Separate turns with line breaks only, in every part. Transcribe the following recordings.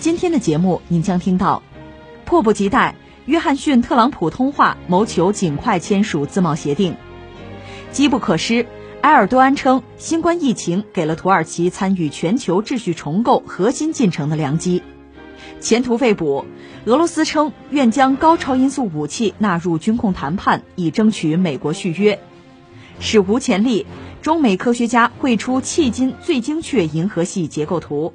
今天的节目您将听到：迫不及待，约翰逊特朗普通话，谋求尽快签署自贸协定；机不可失，埃尔多安称新冠疫情给了土耳其参与全球秩序重构核心进程的良机；前途未卜，俄罗斯称愿将高超音速武器纳入军控谈判，以争取美国续约；史无前例。中美科学家绘出迄今最精确银河系结构图，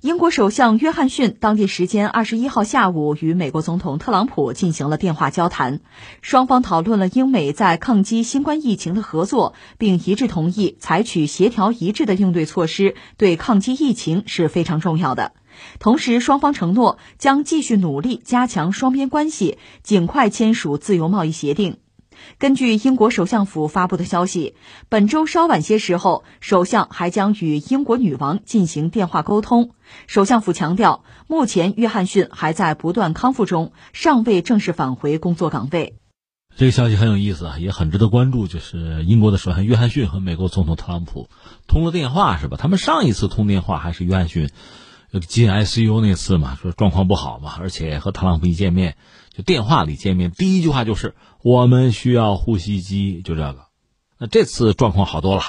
英国首相约翰逊当地时间二十一号下午与美国总统特朗普进行了电话交谈，双方讨论了英美在抗击新冠疫情的合作，并一致同意采取协调一致的应对措施，对抗击疫情是非常重要的。同时，双方承诺将继续努力加强双边关系，尽快签署自由贸易协定。根据英国首相府发布的消息，本周稍晚些时候，首相还将与英国女王进行电话沟通。首相府强调，目前约翰逊还在不断康复中，尚未正式返回工作岗位。
这个消息很有意思啊，也很值得关注。就是英国的首相约翰逊和美国总统特朗普通了电话，是吧？他们上一次通电话还是约翰逊进 ICU 那次嘛，说状况不好嘛，而且和特朗普一见面。就电话里见面，第一句话就是我们需要呼吸机，就这个。那这次状况好多了，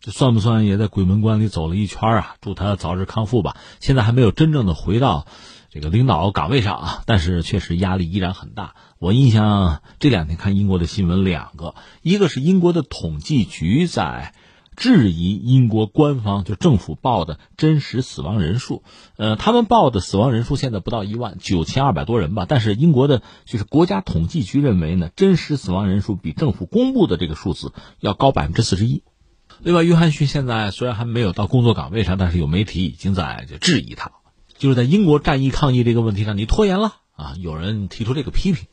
这算不算也在鬼门关里走了一圈啊？祝他早日康复吧。现在还没有真正的回到这个领导岗位上啊，但是确实压力依然很大。我印象这两天看英国的新闻，两个，一个是英国的统计局在。质疑英国官方就政府报的真实死亡人数，呃，他们报的死亡人数现在不到一万九千二百多人吧，但是英国的就是国家统计局认为呢，真实死亡人数比政府公布的这个数字要高百分之四十一。另外，约翰逊现在虽然还没有到工作岗位上，但是有媒体已经在就质疑他，就是在英国战役抗疫这个问题上，你拖延了啊，有人提出这个批评。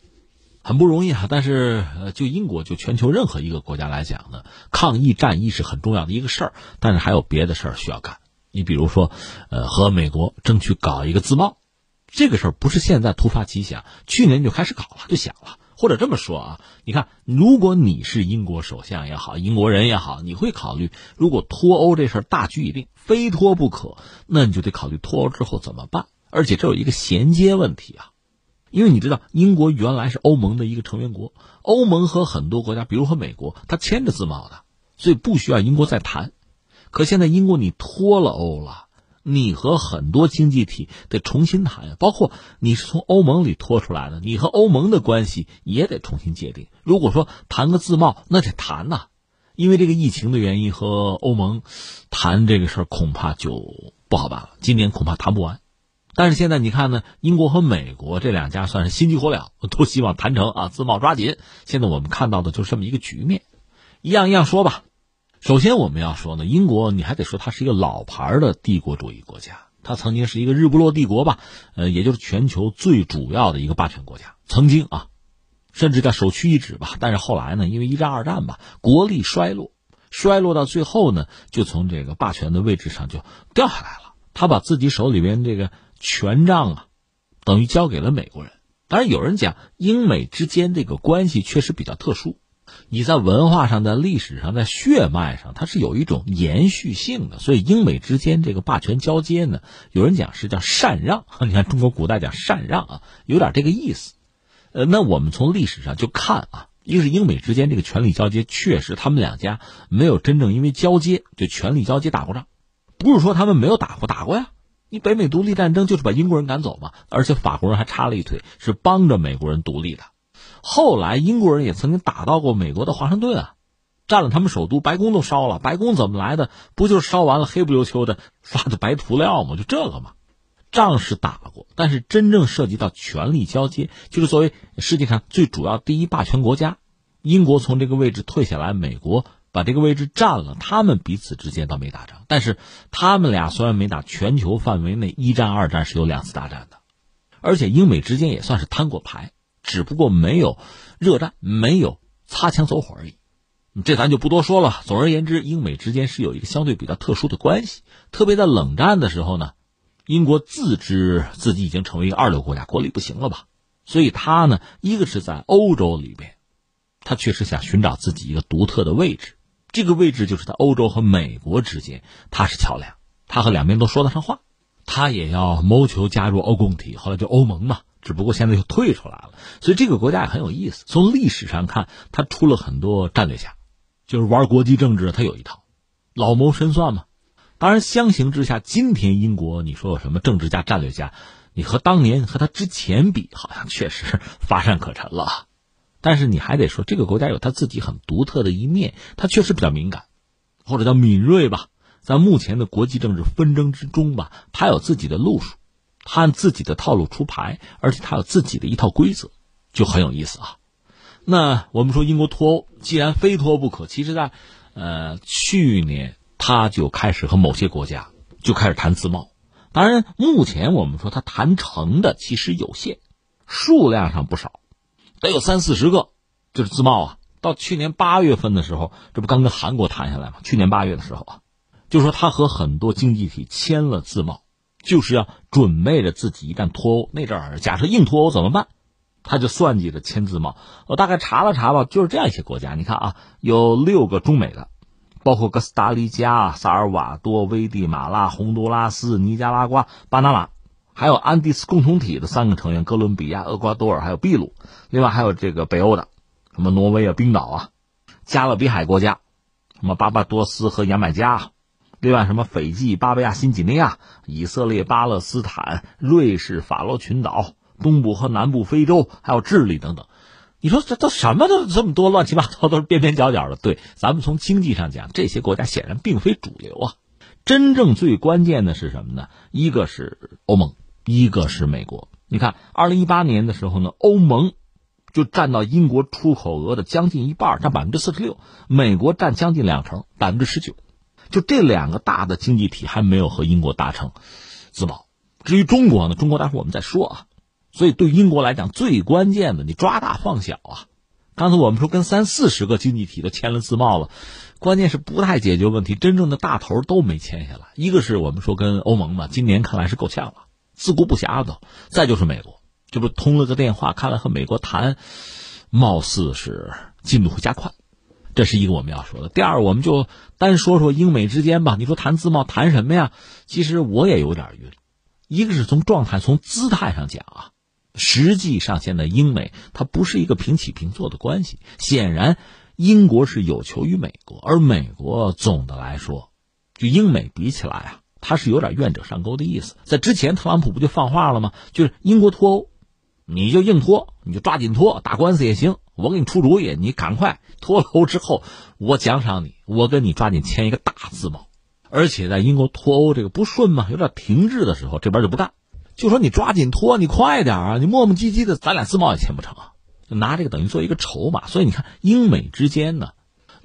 很不容易啊，但是呃，就英国就全球任何一个国家来讲呢，抗疫战役是很重要的一个事儿，但是还有别的事儿需要干。你比如说，呃，和美国争取搞一个自贸，这个事儿不是现在突发奇想，去年就开始搞了，就想了。或者这么说啊，你看，如果你是英国首相也好，英国人也好，你会考虑，如果脱欧这事儿大局已定，非脱不可，那你就得考虑脱欧之后怎么办。而且这有一个衔接问题啊。因为你知道，英国原来是欧盟的一个成员国，欧盟和很多国家，比如和美国，它签着自贸的，所以不需要英国再谈。可现在英国你脱了欧了，你和很多经济体得重新谈呀，包括你是从欧盟里脱出来的，你和欧盟的关系也得重新界定。如果说谈个自贸，那得谈呐，因为这个疫情的原因和欧盟谈这个事儿恐怕就不好办了，今年恐怕谈不完。但是现在你看呢，英国和美国这两家算是心急火燎，都希望谈成啊，自贸抓紧。现在我们看到的就是这么一个局面，一样一样说吧。首先我们要说呢，英国你还得说它是一个老牌的帝国主义国家，它曾经是一个日不落帝国吧，呃，也就是全球最主要的一个霸权国家，曾经啊，甚至叫首屈一指吧。但是后来呢，因为一战、二战吧，国力衰落，衰落到最后呢，就从这个霸权的位置上就掉下来了。他把自己手里边这个。权杖啊，等于交给了美国人。当然，有人讲英美之间这个关系确实比较特殊。你在文化上、在历史上、在血脉上，它是有一种延续性的。所以，英美之间这个霸权交接呢，有人讲是叫禅让。你看，中国古代讲禅让啊，有点这个意思。呃，那我们从历史上就看啊，一个是英美之间这个权力交接，确实他们两家没有真正因为交接就权力交接打过仗，不是说他们没有打过，打过呀。你北美独立战争就是把英国人赶走嘛，而且法国人还插了一腿，是帮着美国人独立的。后来英国人也曾经打到过美国的华盛顿啊，占了他们首都，白宫都烧了。白宫怎么来的？不就是烧完了黑不溜秋的刷的白涂料吗？就这个嘛。仗是打过，但是真正涉及到权力交接，就是作为世界上最主要第一霸权国家，英国从这个位置退下来，美国。把这个位置占了，他们彼此之间倒没打仗，但是他们俩虽然没打，全球范围内一战、二战是有两次大战的，而且英美之间也算是摊过牌，只不过没有热战，没有擦枪走火而已。这咱就不多说了。总而言之，英美之间是有一个相对比较特殊的关系，特别在冷战的时候呢，英国自知自己已经成为一个二流国家，国力不行了吧，所以他呢，一个是在欧洲里边，他确实想寻找自己一个独特的位置。这个位置就是在欧洲和美国之间，他是桥梁，他和两边都说得上话，他也要谋求加入欧共体，后来就欧盟嘛，只不过现在又退出来了。所以这个国家也很有意思。从历史上看，他出了很多战略家，就是玩国际政治，他有一套，老谋深算嘛。当然，相形之下，今天英国你说有什么政治家、战略家，你和当年和他之前比，好像确实乏善可陈了。但是你还得说，这个国家有他自己很独特的一面，它确实比较敏感，或者叫敏锐吧。在目前的国际政治纷争之中吧，它有自己的路数，它按自己的套路出牌，而且它有自己的一套规则，就很有意思啊。那我们说英国脱欧，既然非脱不可，其实在呃去年他就开始和某些国家就开始谈自贸。当然，目前我们说他谈成的其实有限，数量上不少。得有三四十个，就是自贸啊。到去年八月份的时候，这不刚跟韩国谈下来吗？去年八月的时候啊，就说他和很多经济体签了自贸，就是要准备着自己一旦脱欧那阵儿，假设硬脱欧怎么办？他就算计着签自贸。我大概查了查吧，就是这样一些国家。你看啊，有六个中美的，包括哥斯达黎加、萨尔瓦多、危地马拉、洪都拉斯、尼加拉瓜、巴拿马。还有安第斯共同体的三个成员：哥伦比亚、厄瓜多尔，还有秘鲁。另外还有这个北欧的，什么挪威啊、冰岛啊，加勒比海国家，什么巴巴多斯和牙买加。另外什么斐济、巴布亚新几内亚、以色列、巴勒斯坦、瑞士、法罗群岛、东部和南部非洲，还有智利等等。你说这都什么都这么多，乱七八糟都是边边角角的。对，咱们从经济上讲，这些国家显然并非主流啊。真正最关键的是什么呢？一个是欧盟。一个是美国，你看，二零一八年的时候呢，欧盟就占到英国出口额的将近一半，占百分之四十六；美国占将近两成，百分之十九。就这两个大的经济体还没有和英国达成自贸。至于中国呢，中国待会儿我们再说啊。所以对英国来讲，最关键的你抓大放小啊。刚才我们说跟三四十个经济体都签了自贸了，关键是不太解决问题，真正的大头都没签下来。一个是我们说跟欧盟嘛，今年看来是够呛了。自顾不暇的，再就是美国，这不通了个电话，看来和美国谈，貌似是进度会加快，这是一个我们要说的。第二，我们就单说说英美之间吧。你说谈自贸谈什么呀？其实我也有点晕。一个是从状态、从姿态上讲啊，实际上现在英美它不是一个平起平坐的关系。显然，英国是有求于美国，而美国总的来说，就英美比起来啊。他是有点愿者上钩的意思，在之前特朗普不就放话了吗？就是英国脱欧，你就硬脱，你就抓紧脱，打官司也行，我给你出主意，你赶快脱欧之后，我奖赏你，我跟你抓紧签一个大自贸。而且在英国脱欧这个不顺嘛，有点停滞的时候，这边就不干，就说你抓紧脱，你快点啊，你磨磨唧唧的，咱俩自贸也签不成啊，就拿这个等于做一个筹码。所以你看，英美之间呢。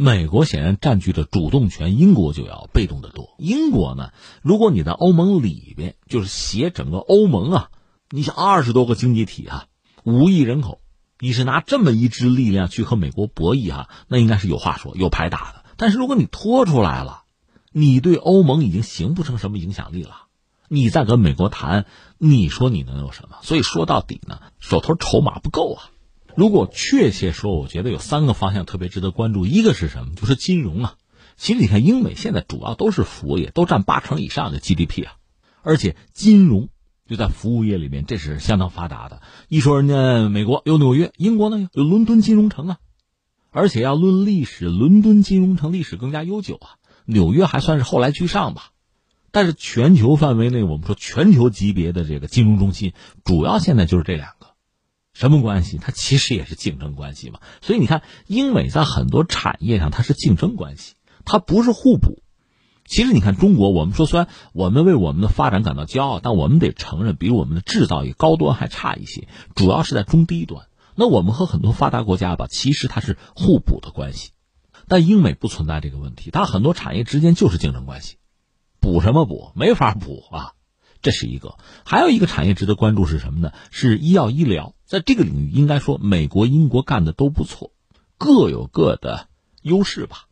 美国显然占据着主动权，英国就要被动的多。英国呢，如果你在欧盟里边，就是携整个欧盟啊，你想二十多个经济体啊，五亿人口，你是拿这么一支力量去和美国博弈哈，那应该是有话说、有牌打的。但是如果你拖出来了，你对欧盟已经形不成什么影响力了，你再跟美国谈，你说你能有什么？所以说到底呢，手头筹码不够啊。如果确切说，我觉得有三个方向特别值得关注。一个是什么？就是金融啊。其实你看，英美现在主要都是服务业，都占八成以上的 GDP 啊。而且金融就在服务业里面，这是相当发达的。一说人家美国有纽约，英国呢有伦敦金融城啊。而且要论历史，伦敦金融城历史更加悠久啊。纽约还算是后来居上吧。但是全球范围内，我们说全球级别的这个金融中心，主要现在就是这两个，什么关系？它其实也是竞争关系嘛。所以你看，英美在很多产业上它是竞争关系，它不是互补。其实你看中国，我们说虽然我们为我们的发展感到骄傲，但我们得承认，比我们的制造业高端还差一些，主要是在中低端。那我们和很多发达国家吧，其实它是互补的关系，但英美不存在这个问题，它很多产业之间就是竞争关系。补什么补？没法补啊！这是一个，还有一个产业值得关注是什么呢？是医药医疗，在这个领域，应该说美国、英国干的都不错，各有各的优势吧。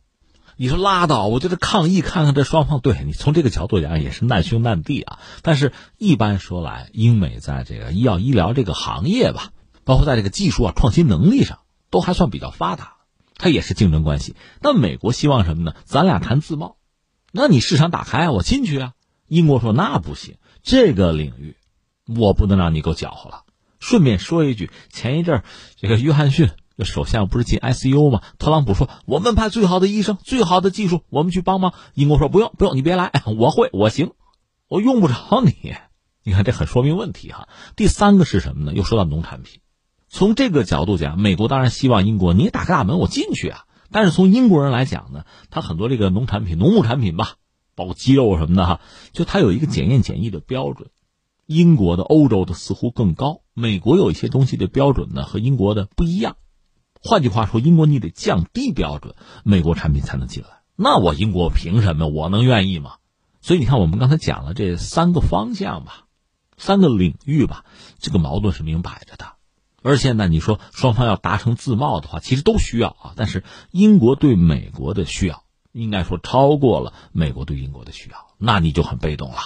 你说拉倒，我觉得抗议看看这双方，对你从这个角度讲也是难兄难弟啊。但是一般说来，英美在这个医药医疗这个行业吧，包括在这个技术啊、创新能力上，都还算比较发达，它也是竞争关系。那美国希望什么呢？咱俩谈自贸。那你市场打开啊，我进去啊！英国说那不行，这个领域我不能让你给我搅和了。顺便说一句，前一阵这个约翰逊首相不是进 ICU 吗？特朗普说我们派最好的医生、最好的技术，我们去帮忙。英国说不用不用，你别来，我会我行，我用不着你。你看这很说明问题哈。第三个是什么呢？又说到农产品，从这个角度讲，美国当然希望英国你打开大门，我进去啊。但是从英国人来讲呢，他很多这个农产品、农牧产品吧，包肌肉什么的哈，就它有一个检验检疫的标准，英国的、欧洲的似乎更高。美国有一些东西的标准呢和英国的不一样。换句话说，英国你得降低标准，美国产品才能进来。那我英国凭什么？我能愿意吗？所以你看，我们刚才讲了这三个方向吧，三个领域吧，这个矛盾是明摆着的。而且呢，你说双方要达成自贸的话，其实都需要啊。但是英国对美国的需要，应该说超过了美国对英国的需要，那你就很被动了。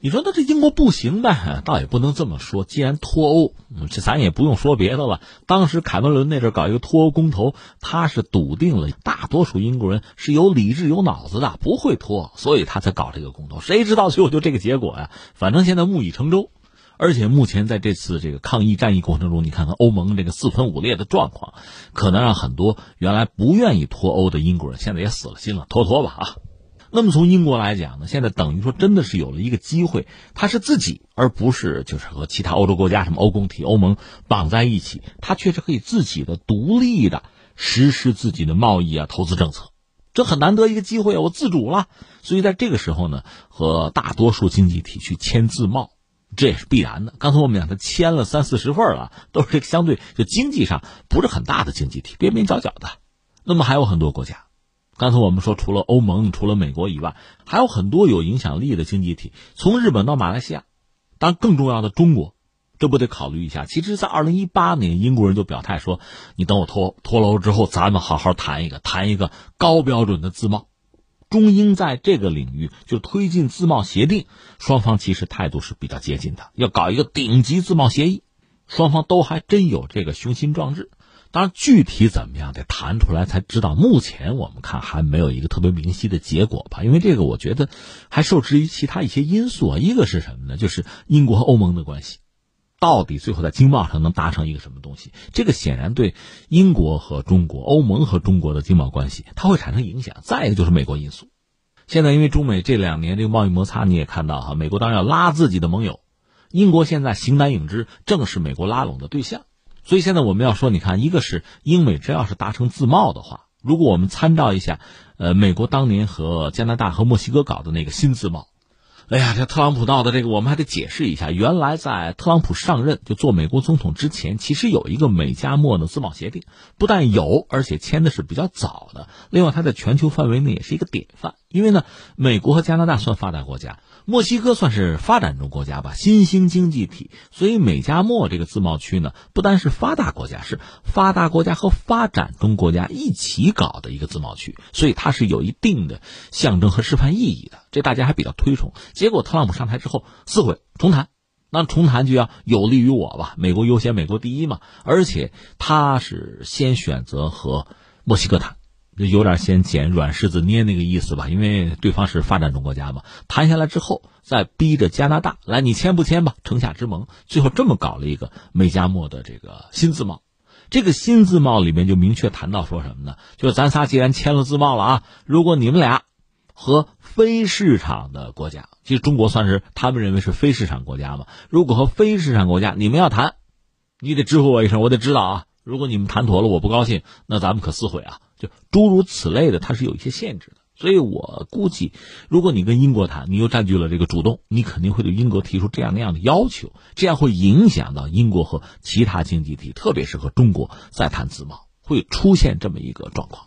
你说那这英国不行呗？倒也不能这么说。既然脱欧，这咱也不用说别的了。当时凯文伦那阵搞一个脱欧公投，他是笃定了大多数英国人是有理智、有脑子的，不会脱，所以他才搞这个公投。谁知道最后就这个结果呀？反正现在木已成舟。而且目前在这次这个抗疫战役过程中，你看看欧盟这个四分五裂的状况，可能让很多原来不愿意脱欧的英国人现在也死了心了，脱脱吧啊！那么从英国来讲呢，现在等于说真的是有了一个机会，他是自己而不是就是和其他欧洲国家什么欧共体、欧盟绑在一起，他确实可以自己的独立的实施自己的贸易啊、投资政策，这很难得一个机会，我自主了。所以在这个时候呢，和大多数经济体去签自贸。这也是必然的。刚才我们讲，他签了三四十份了，都是这个相对就经济上不是很大的经济体，边边角角的。那么还有很多国家，刚才我们说，除了欧盟、除了美国以外，还有很多有影响力的经济体，从日本到马来西亚，当然更重要的中国，这不得考虑一下。其实，在二零一八年，英国人就表态说：“你等我脱脱欧之后，咱们好好谈一个，谈一个高标准的自贸。”中英在这个领域就推进自贸协定，双方其实态度是比较接近的，要搞一个顶级自贸协议，双方都还真有这个雄心壮志。当然，具体怎么样得谈出来才知道。目前我们看还没有一个特别明晰的结果吧，因为这个我觉得还受制于其他一些因素啊。一个是什么呢？就是英国和欧盟的关系。到底最后在经贸上能达成一个什么东西？这个显然对英国和中国、欧盟和中国的经贸关系，它会产生影响。再一个就是美国因素。现在因为中美这两年这个贸易摩擦，你也看到哈，美国当然要拉自己的盟友，英国现在形单影只，正是美国拉拢的对象。所以现在我们要说，你看，一个是英美真要是达成自贸的话，如果我们参照一下，呃，美国当年和加拿大和墨西哥搞的那个新自贸。哎呀，这特朗普闹的这个，我们还得解释一下。原来在特朗普上任就做美国总统之前，其实有一个美加墨的自贸协定，不但有，而且签的是比较早的。另外，它在全球范围内也是一个典范。因为呢，美国和加拿大算发达国家。墨西哥算是发展中国家吧，新兴经济体，所以美加墨这个自贸区呢，不单是发达国家，是发达国家和发展中国家一起搞的一个自贸区，所以它是有一定的象征和示范意义的，这大家还比较推崇。结果特朗普上台之后撕毁重谈，那重谈就要有利于我吧，美国优先，美国第一嘛，而且他是先选择和墨西哥谈。就有点先捡软柿子捏那个意思吧，因为对方是发展中国家嘛。谈下来之后，再逼着加拿大来，你签不签吧？城下之盟，最后这么搞了一个美加墨的这个新自贸。这个新自贸里面就明确谈到说什么呢？就是咱仨既然签了自贸了啊，如果你们俩和非市场的国家，其实中国算是他们认为是非市场国家嘛。如果和非市场国家你们要谈，你得支付我一声，我得知道啊。如果你们谈妥了，我不高兴，那咱们可撕毁啊。就诸如此类的，它是有一些限制的。所以我估计，如果你跟英国谈，你又占据了这个主动，你肯定会对英国提出这样那样的要求，这样会影响到英国和其他经济体，特别是和中国再谈自贸，会出现这么一个状况。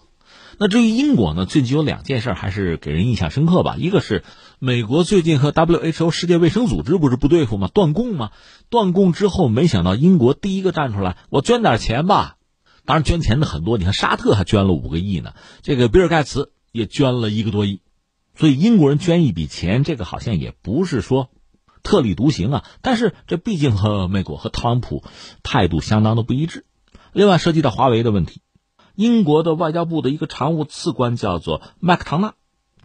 那至于英国呢？最近有两件事还是给人印象深刻吧。一个是美国最近和 WHO 世界卫生组织不是不对付吗？断供吗？断供之后，没想到英国第一个站出来，我捐点钱吧。当然，捐钱的很多，你看沙特还捐了五个亿呢，这个比尔盖茨也捐了一个多亿。所以英国人捐一笔钱，这个好像也不是说特立独行啊。但是这毕竟和美国和特朗普态度相当的不一致。另外，涉及到华为的问题。英国的外交部的一个常务次官叫做麦克唐纳，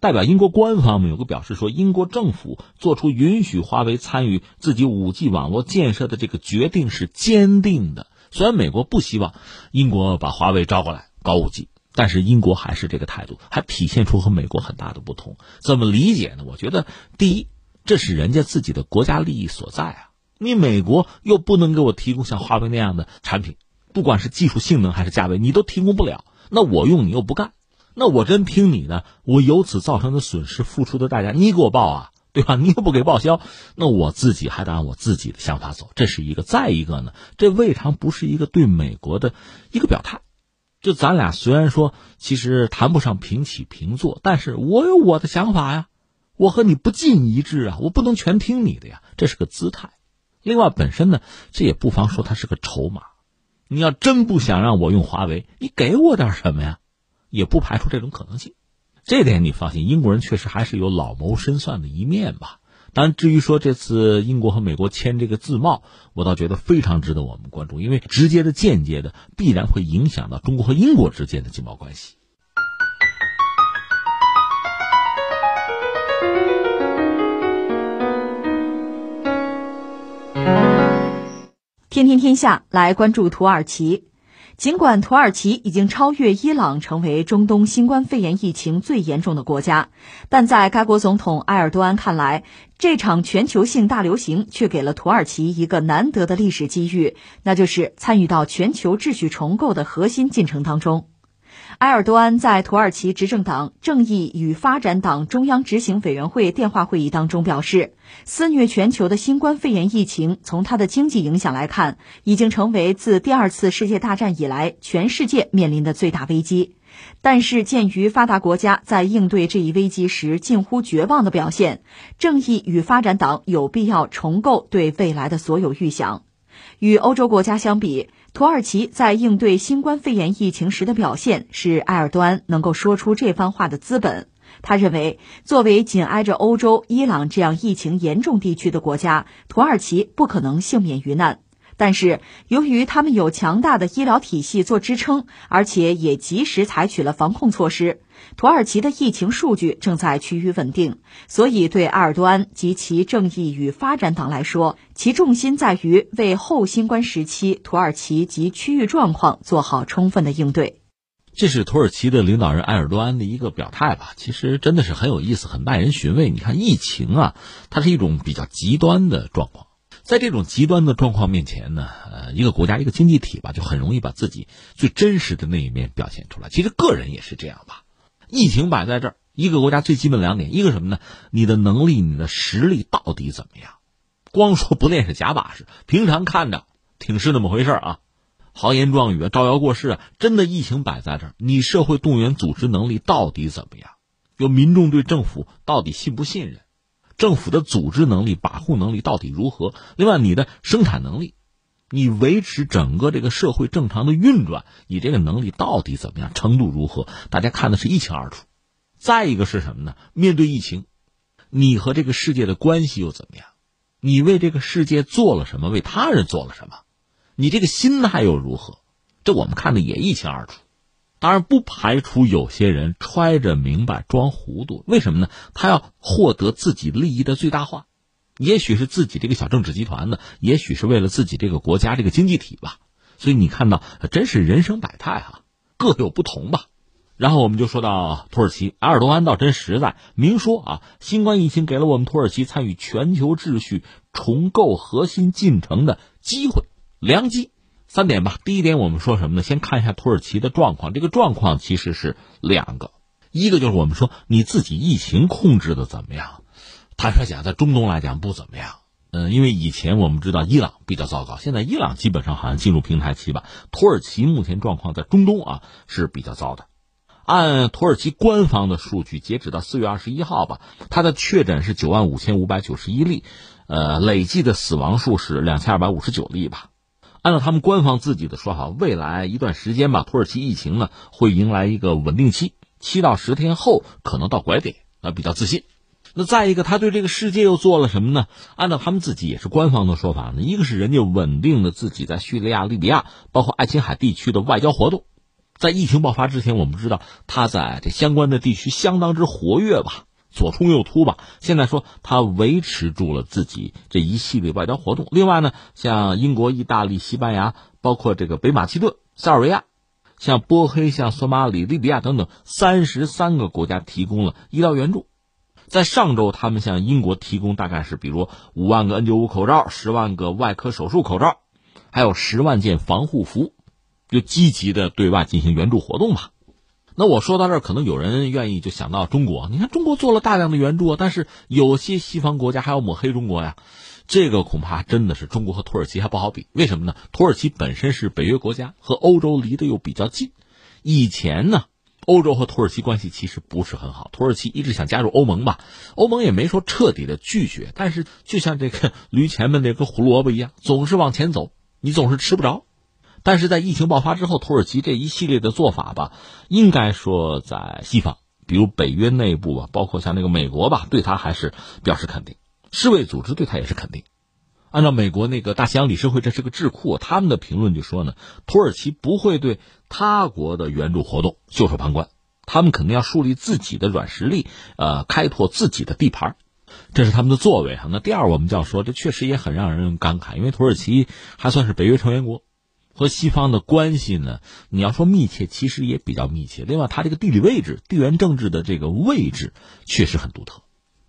代表英国官方们有个表示说，英国政府做出允许华为参与自己五 G 网络建设的这个决定是坚定的。虽然美国不希望英国把华为招过来搞五 G，但是英国还是这个态度，还体现出和美国很大的不同。怎么理解呢？我觉得，第一，这是人家自己的国家利益所在啊，你美国又不能给我提供像华为那样的产品。不管是技术性能还是价位，你都提供不了。那我用你又不干，那我真听你的，我由此造成的损失、付出的代价，你给我报啊，对吧？你又不给报销，那我自己还得按我自己的想法走，这是一个。再一个呢，这未尝不是一个对美国的一个表态。就咱俩虽然说其实谈不上平起平坐，但是我有我的想法呀，我和你不尽一致啊，我不能全听你的呀，这是个姿态。另外，本身呢，这也不妨说它是个筹码。你要真不想让我用华为，你给我点什么呀？也不排除这种可能性。这点你放心，英国人确实还是有老谋深算的一面吧。当然，至于说这次英国和美国签这个自贸，我倒觉得非常值得我们关注，因为直接的、间接的必然会影响到中国和英国之间的经贸关系。
天天天下来关注土耳其。尽管土耳其已经超越伊朗成为中东新冠肺炎疫情最严重的国家，但在该国总统埃尔多安看来，这场全球性大流行却给了土耳其一个难得的历史机遇，那就是参与到全球秩序重构的核心进程当中。埃尔多安在土耳其执政党正义与发展党中央执行委员会电话会议当中表示，肆虐全球的新冠肺炎疫情，从它的经济影响来看，已经成为自第二次世界大战以来全世界面临的最大危机。但是，鉴于发达国家在应对这一危机时近乎绝望的表现，正义与发展党有必要重构对未来的所有预想。与欧洲国家相比，土耳其在应对新冠肺炎疫情时的表现，是埃尔多安能够说出这番话的资本。他认为，作为紧挨着欧洲、伊朗这样疫情严重地区的国家，土耳其不可能幸免于难。但是，由于他们有强大的医疗体系做支撑，而且也及时采取了防控措施，土耳其的疫情数据正在趋于稳定。所以，对埃尔多安及其正义与发展党来说，其重心在于为后新冠时期土耳其及区域状况做好充分的应对。
这是土耳其的领导人埃尔多安的一个表态吧？其实真的是很有意思，很耐人寻味。你看，疫情啊，它是一种比较极端的状况。在这种极端的状况面前呢，呃，一个国家一个经济体吧，就很容易把自己最真实的那一面表现出来。其实个人也是这样吧。疫情摆在这儿，一个国家最基本两点，一个什么呢？你的能力、你的实力到底怎么样？光说不练是假把式，平常看着挺是那么回事啊，豪言壮语啊，招摇过市啊。真的疫情摆在这儿，你社会动员组织能力到底怎么样？有民众对政府到底信不信任？政府的组织能力、把控能力到底如何？另外，你的生产能力，你维持整个这个社会正常的运转，你这个能力到底怎么样？程度如何？大家看的是一清二楚。再一个是什么呢？面对疫情，你和这个世界的关系又怎么样？你为这个世界做了什么？为他人做了什么？你这个心态又如何？这我们看的也一清二楚。当然不排除有些人揣着明白装糊涂，为什么呢？他要获得自己利益的最大化，也许是自己这个小政治集团的，也许是为了自己这个国家这个经济体吧。所以你看到真是人生百态哈，各有不同吧。然后我们就说到土耳其，埃尔多安倒真实在，明说啊，新冠疫情给了我们土耳其参与全球秩序重构核心进程的机会、良机。三点吧，第一点我们说什么呢？先看一下土耳其的状况，这个状况其实是两个，一个就是我们说你自己疫情控制的怎么样？坦率讲，在中东来讲不怎么样。嗯，因为以前我们知道伊朗比较糟糕，现在伊朗基本上好像进入平台期吧。土耳其目前状况在中东啊是比较糟的。按土耳其官方的数据，截止到四月二十一号吧，它的确诊是九万五千五百九十一例，呃，累计的死亡数是两千二百五十九例吧。按照他们官方自己的说法，未来一段时间吧，土耳其疫情呢会迎来一个稳定期，七到十天后可能到拐点，啊，比较自信。那再一个，他对这个世界又做了什么呢？按照他们自己也是官方的说法呢，一个是人家稳定的自己在叙利亚、利比亚，包括爱琴海地区的外交活动。在疫情爆发之前，我们知道他在这相关的地区相当之活跃吧，左冲右突吧。现在说他维持住了自己这一系列外交活动。另外呢，像英国、意大利、西班牙，包括这个北马其顿、塞尔维亚，像波黑、像索马里、利比亚等等三十三个国家提供了医疗援助。在上周，他们向英国提供大概是比如五万个 N95 口罩、十万个外科手术口罩，还有十万件防护服。就积极的对外进行援助活动吧。那我说到这儿，可能有人愿意就想到中国。你看，中国做了大量的援助，但是有些西方国家还要抹黑中国呀。这个恐怕真的是中国和土耳其还不好比。为什么呢？土耳其本身是北约国家，和欧洲离得又比较近。以前呢，欧洲和土耳其关系其实不是很好。土耳其一直想加入欧盟吧，欧盟也没说彻底的拒绝，但是就像这个驴前面那个胡萝卜一样，总是往前走，你总是吃不着。但是在疫情爆发之后，土耳其这一系列的做法吧，应该说在西方，比如北约内部啊，包括像那个美国吧，对他还是表示肯定。世卫组织对他也是肯定。按照美国那个大西洋理事会，这是个智库，他们的评论就说呢，土耳其不会对他国的援助活动袖手旁观，他们肯定要树立自己的软实力，呃，开拓自己的地盘，这是他们的作为哈。那第二，我们就要说，这确实也很让人感慨，因为土耳其还算是北约成员国。和西方的关系呢？你要说密切，其实也比较密切。另外，它这个地理位置、地缘政治的这个位置确实很独特，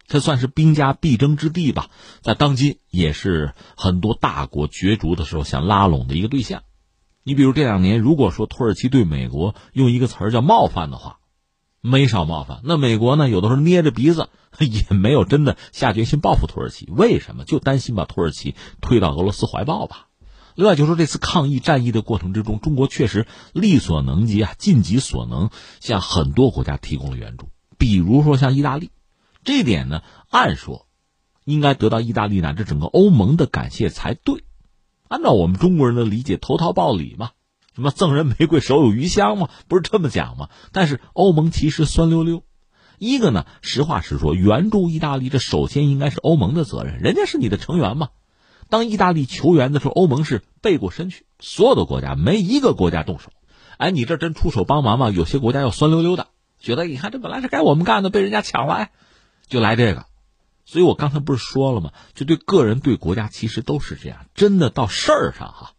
这算是兵家必争之地吧。在当今，也是很多大国角逐的时候想拉拢的一个对象。你比如这两年，如果说土耳其对美国用一个词儿叫冒犯的话，没少冒犯。那美国呢，有的时候捏着鼻子 也没有真的下决心报复土耳其。为什么？就担心把土耳其推到俄罗斯怀抱吧。另外，就说这次抗疫战役的过程之中，中国确实力所能及啊，尽己所能向很多国家提供了援助。比如说像意大利，这点呢，按说应该得到意大利乃至整个欧盟的感谢才对。按照我们中国人的理解，投桃报李嘛，什么赠人玫瑰手有余香嘛，不是这么讲吗？但是欧盟其实酸溜溜。一个呢，实话实说，援助意大利这首先应该是欧盟的责任，人家是你的成员嘛。当意大利求援的时候，欧盟是背过身去，所有的国家没一个国家动手。哎，你这真出手帮忙吗？有些国家要酸溜溜的，觉得你看这本来是该我们干的，被人家抢来，就来这个。所以我刚才不是说了吗？就对个人对国家其实都是这样。真的到事儿上哈，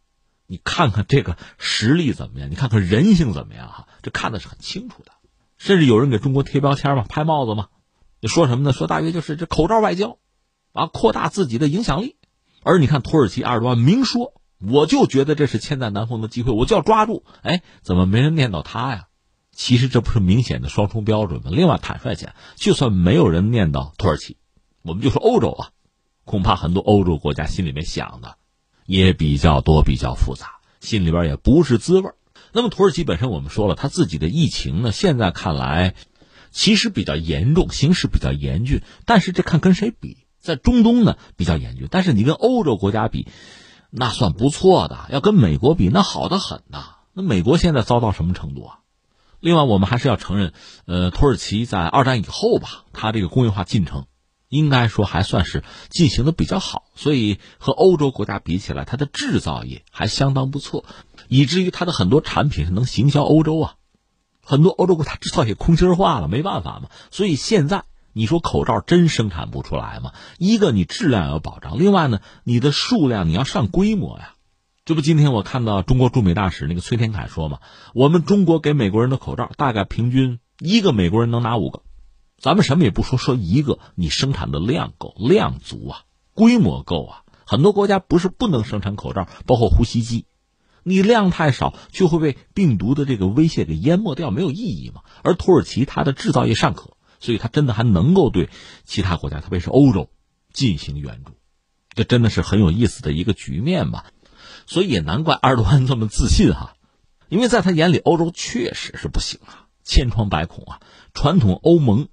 你看看这个实力怎么样，你看看人性怎么样哈，这看的是很清楚的。甚至有人给中国贴标签嘛，拍帽子嘛，你说什么呢？说大约就是这口罩外交，啊，扩大自己的影响力。而你看，土耳其二十多万明说，我就觉得这是千载难逢的机会，我就要抓住。哎，怎么没人念叨他呀？其实这不是明显的双重标准吗？另外，坦率讲，就算没有人念叨土耳其，我们就说欧洲啊，恐怕很多欧洲国家心里面想的也比较多、比较复杂，心里边也不是滋味。那么，土耳其本身我们说了，他自己的疫情呢，现在看来其实比较严重，形势比较严峻，但是这看跟谁比。在中东呢比较严峻，但是你跟欧洲国家比，那算不错的。要跟美国比，那好的很呐。那美国现在糟到什么程度啊？另外，我们还是要承认，呃，土耳其在二战以后吧，它这个工业化进程，应该说还算是进行的比较好。所以和欧洲国家比起来，它的制造业还相当不错，以至于它的很多产品是能行销欧洲啊。很多欧洲国家制造业空心化了，没办法嘛。所以现在。你说口罩真生产不出来吗？一个你质量要保障，另外呢，你的数量你要上规模呀。这不，今天我看到中国驻美大使那个崔天凯说嘛，我们中国给美国人的口罩大概平均一个美国人能拿五个，咱们什么也不说，说一个，你生产的量够，量足啊，规模够啊。很多国家不是不能生产口罩，包括呼吸机，你量太少就会被病毒的这个威胁给淹没掉，没有意义嘛。而土耳其它的制造业尚可，所以它真的还能够对其他国家，特别是欧洲进行援助，这真的是很有意思的一个局面吧。所以也难怪埃尔多安这么自信哈，因为在他眼里，欧洲确实是不行啊，千疮百孔啊。传统欧盟，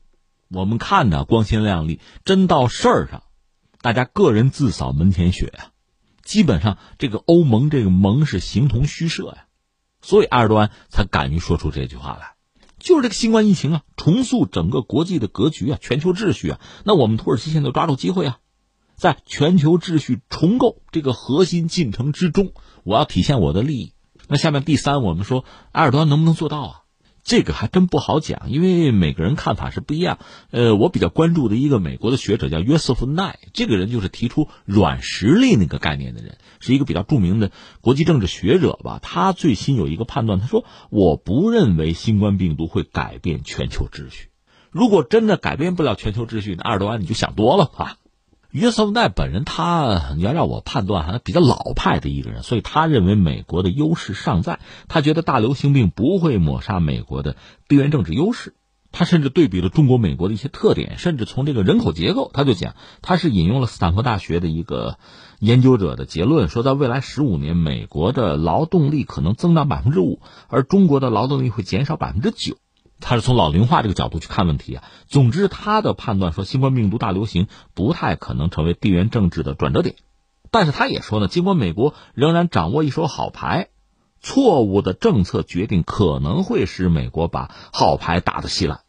我们看着光鲜亮丽，真到事儿上。大家个人自扫门前雪啊，基本上这个欧盟这个盟是形同虚设呀，所以埃尔多安才敢于说出这句话来，就是这个新冠疫情啊，重塑整个国际的格局啊，全球秩序啊，那我们土耳其现在抓住机会啊，在全球秩序重构这个核心进程之中，我要体现我的利益。那下面第三，我们说埃尔多安能不能做到啊？这个还真不好讲，因为每个人看法是不一样。呃，我比较关注的一个美国的学者叫约瑟夫奈，这个人就是提出软实力那个概念的人，是一个比较著名的国际政治学者吧。他最新有一个判断，他说：“我不认为新冠病毒会改变全球秩序。如果真的改变不了全球秩序，那埃尔多安你就想多了吧。”约瑟夫奈本人，他你要让我判断，还比较老派的一个人，所以他认为美国的优势尚在。他觉得大流行病不会抹杀美国的地缘政治优势。他甚至对比了中国、美国的一些特点，甚至从这个人口结构，他就讲，他是引用了斯坦福大学的一个研究者的结论，说在未来十五年，美国的劳动力可能增长百分之五，而中国的劳动力会减少百分之九。他是从老龄化这个角度去看问题啊。总之，他的判断说，新冠病毒大流行不太可能成为地缘政治的转折点。但是，他也说呢，尽管美国仍然掌握一手好牌，错误的政策决定可能会使美国把好牌打得稀烂。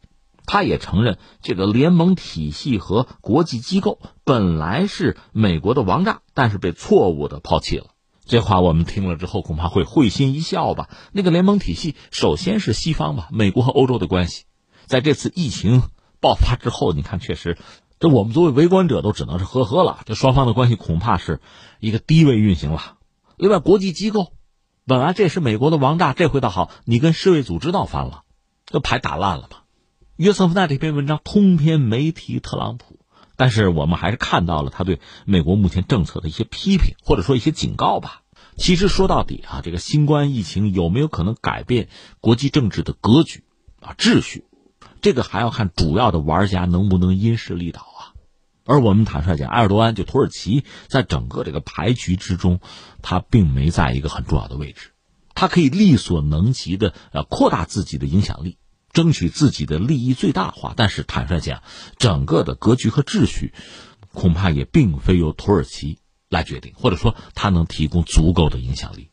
他也承认，这个联盟体系和国际机构本来是美国的王炸，但是被错误的抛弃了。这话我们听了之后，恐怕会会心一笑吧。那个联盟体系，首先是西方吧，美国和欧洲的关系，在这次疫情爆发之后，你看，确实，这我们作为围观者都只能是呵呵了。这双方的关系恐怕是一个低位运行了。另外，国际机构本来这是美国的王炸，这回倒好，你跟世卫组织闹翻了，这牌打烂了嘛。约瑟夫奈这篇文章通篇没提特朗普。但是我们还是看到了他对美国目前政策的一些批评，或者说一些警告吧。其实说到底啊，这个新冠疫情有没有可能改变国际政治的格局啊秩序，这个还要看主要的玩家能不能因势利导啊。而我们坦率讲，埃尔多安就土耳其在整个这个牌局之中，他并没在一个很重要的位置，他可以力所能及的呃扩大自己的影响力。争取自己的利益最大化，但是坦率讲，整个的格局和秩序，恐怕也并非由土耳其来决定，或者说他能提供足够的影响力。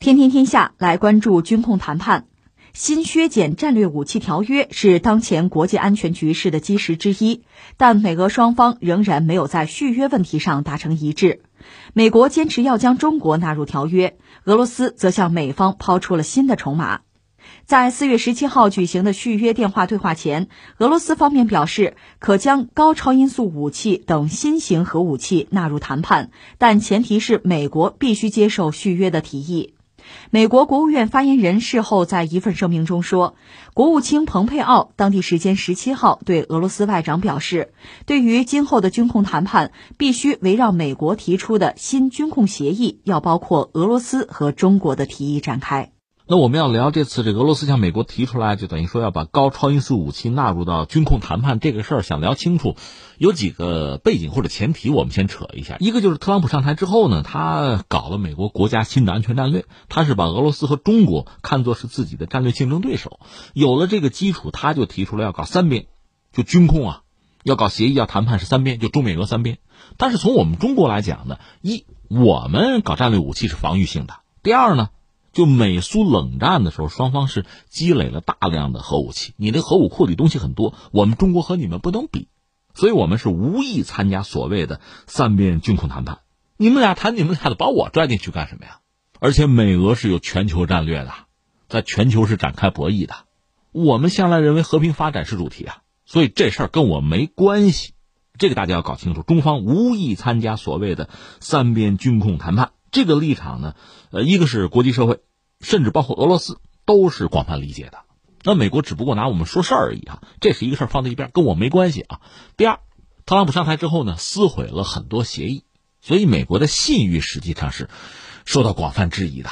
天天天下来关注军控谈判。新削减战略武器条约是当前国际安全局势的基石之一，但美俄双方仍然没有在续约问题上达成一致。美国坚持要将中国纳入条约，俄罗斯则向美方抛出了新的筹码。在四月十七号举行的续约电话对话前，俄罗斯方面表示可将高超音速武器等新型核武器纳入谈判，但前提是美国必须接受续约的提议。美国国务院发言人事后在一份声明中说，国务卿蓬佩奥当地时间十七号对俄罗斯外长表示，对于今后的军控谈判，必须围绕美国提出的新军控协议，要包括俄罗斯和中国的提议展开。
那我们要聊这次这个俄罗斯向美国提出来，就等于说要把高超音速武器纳入到军控谈判这个事儿，想聊清楚，有几个背景或者前提，我们先扯一下。一个就是特朗普上台之后呢，他搞了美国国家新的安全战略，他是把俄罗斯和中国看作是自己的战略竞争对手。有了这个基础，他就提出了要搞三边，就军控啊，要搞协议要谈判是三边，就中美俄三边。但是从我们中国来讲呢，一我们搞战略武器是防御性的，第二呢。就美苏冷战的时候，双方是积累了大量的核武器，你的核武库里东西很多，我们中国和你们不能比，所以我们是无意参加所谓的三边军控谈判。你们俩谈你们俩的，把我拽进去干什么呀？而且美俄是有全球战略的，在全球是展开博弈的。我们向来认为和平发展是主题啊，所以这事儿跟我没关系。这个大家要搞清楚，中方无意参加所谓的三边军控谈判。这个立场呢，呃，一个是国际社会，甚至包括俄罗斯都是广泛理解的。那美国只不过拿我们说事儿而已啊，这是一个事儿放在一边，跟我没关系啊。第二，特朗普上台之后呢，撕毁了很多协议，所以美国的信誉实际上是受到广泛质疑的。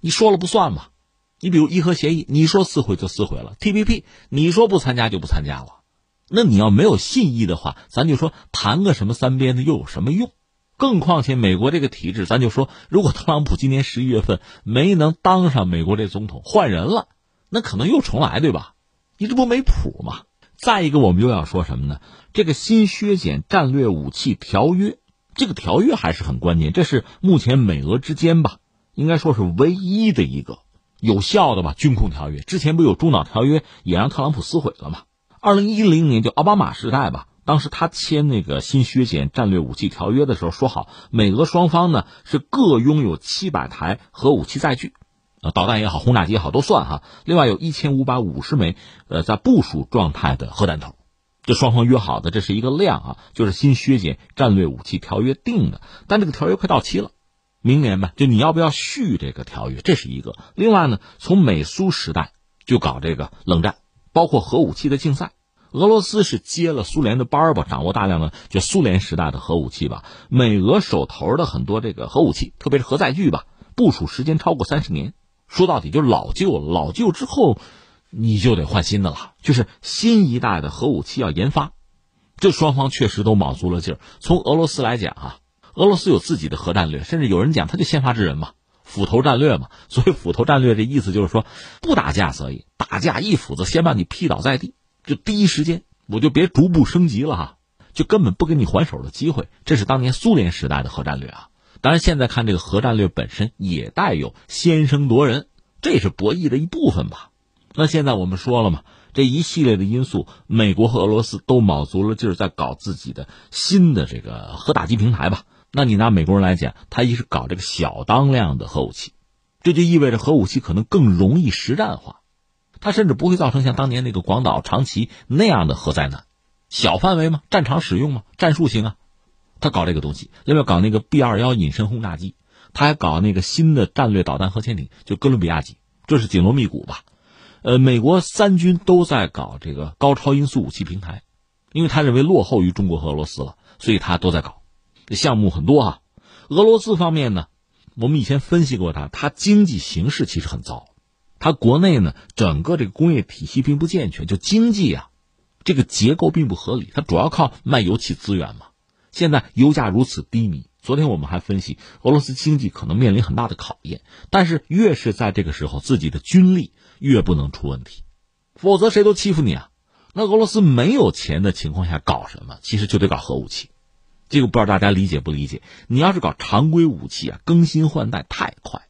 你说了不算嘛？你比如伊核协议，你说撕毁就撕毁了；TPP，你说不参加就不参加了。那你要没有信义的话，咱就说谈个什么三边的又有什么用？更况且美国这个体制，咱就说，如果特朗普今年十一月份没能当上美国这总统，换人了，那可能又重来，对吧？你这不没谱吗？再一个，我们又要说什么呢？这个新削减战略武器条约，这个条约还是很关键，这是目前美俄之间吧，应该说是唯一的一个有效的吧军控条约。之前不有中导条约，也让特朗普撕毁了吗？二零一零年就奥巴马时代吧，当时他签那个新削减战略武器条约的时候，说好美俄双方呢是各拥有七百台核武器载具，呃，导弹也好，轰炸机也好都算哈。另外有一千五百五十枚呃在部署状态的核弹头，这双方约好的，这是一个量啊，就是新削减战略武器条约定的。但这个条约快到期了，明年吧，就你要不要续这个条约，这是一个。另外呢，从美苏时代就搞这个冷战。包括核武器的竞赛，俄罗斯是接了苏联的班儿吧，掌握大量的就苏联时代的核武器吧。美俄手头的很多这个核武器，特别是核载具吧，部署时间超过三十年，说到底就是老旧。老旧之后，你就得换新的了，就是新一代的核武器要研发。这双方确实都卯足了劲儿。从俄罗斯来讲啊，俄罗斯有自己的核战略，甚至有人讲他就先发制人嘛。斧头战略嘛，所以斧头战略这意思就是说，不打架则已，打架一斧子先把你劈倒在地，就第一时间我就别逐步升级了哈，就根本不给你还手的机会。这是当年苏联时代的核战略啊。当然，现在看这个核战略本身也带有先声夺人，这也是博弈的一部分吧。那现在我们说了嘛，这一系列的因素，美国和俄罗斯都卯足了劲儿在搞自己的新的这个核打击平台吧。那你拿美国人来讲，他一是搞这个小当量的核武器，这就意味着核武器可能更容易实战化，它甚至不会造成像当年那个广岛、长崎那样的核灾难，小范围嘛，战场使用嘛，战术型啊，他搞这个东西，另外搞那个 B 二幺隐身轰炸机，他还搞那个新的战略导弹核潜艇，就哥伦比亚级，这是紧锣密鼓吧？呃，美国三军都在搞这个高超音速武器平台，因为他认为落后于中国和俄罗斯了，所以他都在搞。项目很多啊，俄罗斯方面呢，我们以前分析过他，他经济形势其实很糟，它国内呢整个这个工业体系并不健全，就经济啊，这个结构并不合理，它主要靠卖油气资源嘛。现在油价如此低迷，昨天我们还分析俄罗斯经济可能面临很大的考验，但是越是在这个时候，自己的军力越不能出问题，否则谁都欺负你啊。那俄罗斯没有钱的情况下搞什么？其实就得搞核武器。这个不知道大家理解不理解？你要是搞常规武器啊，更新换代太快。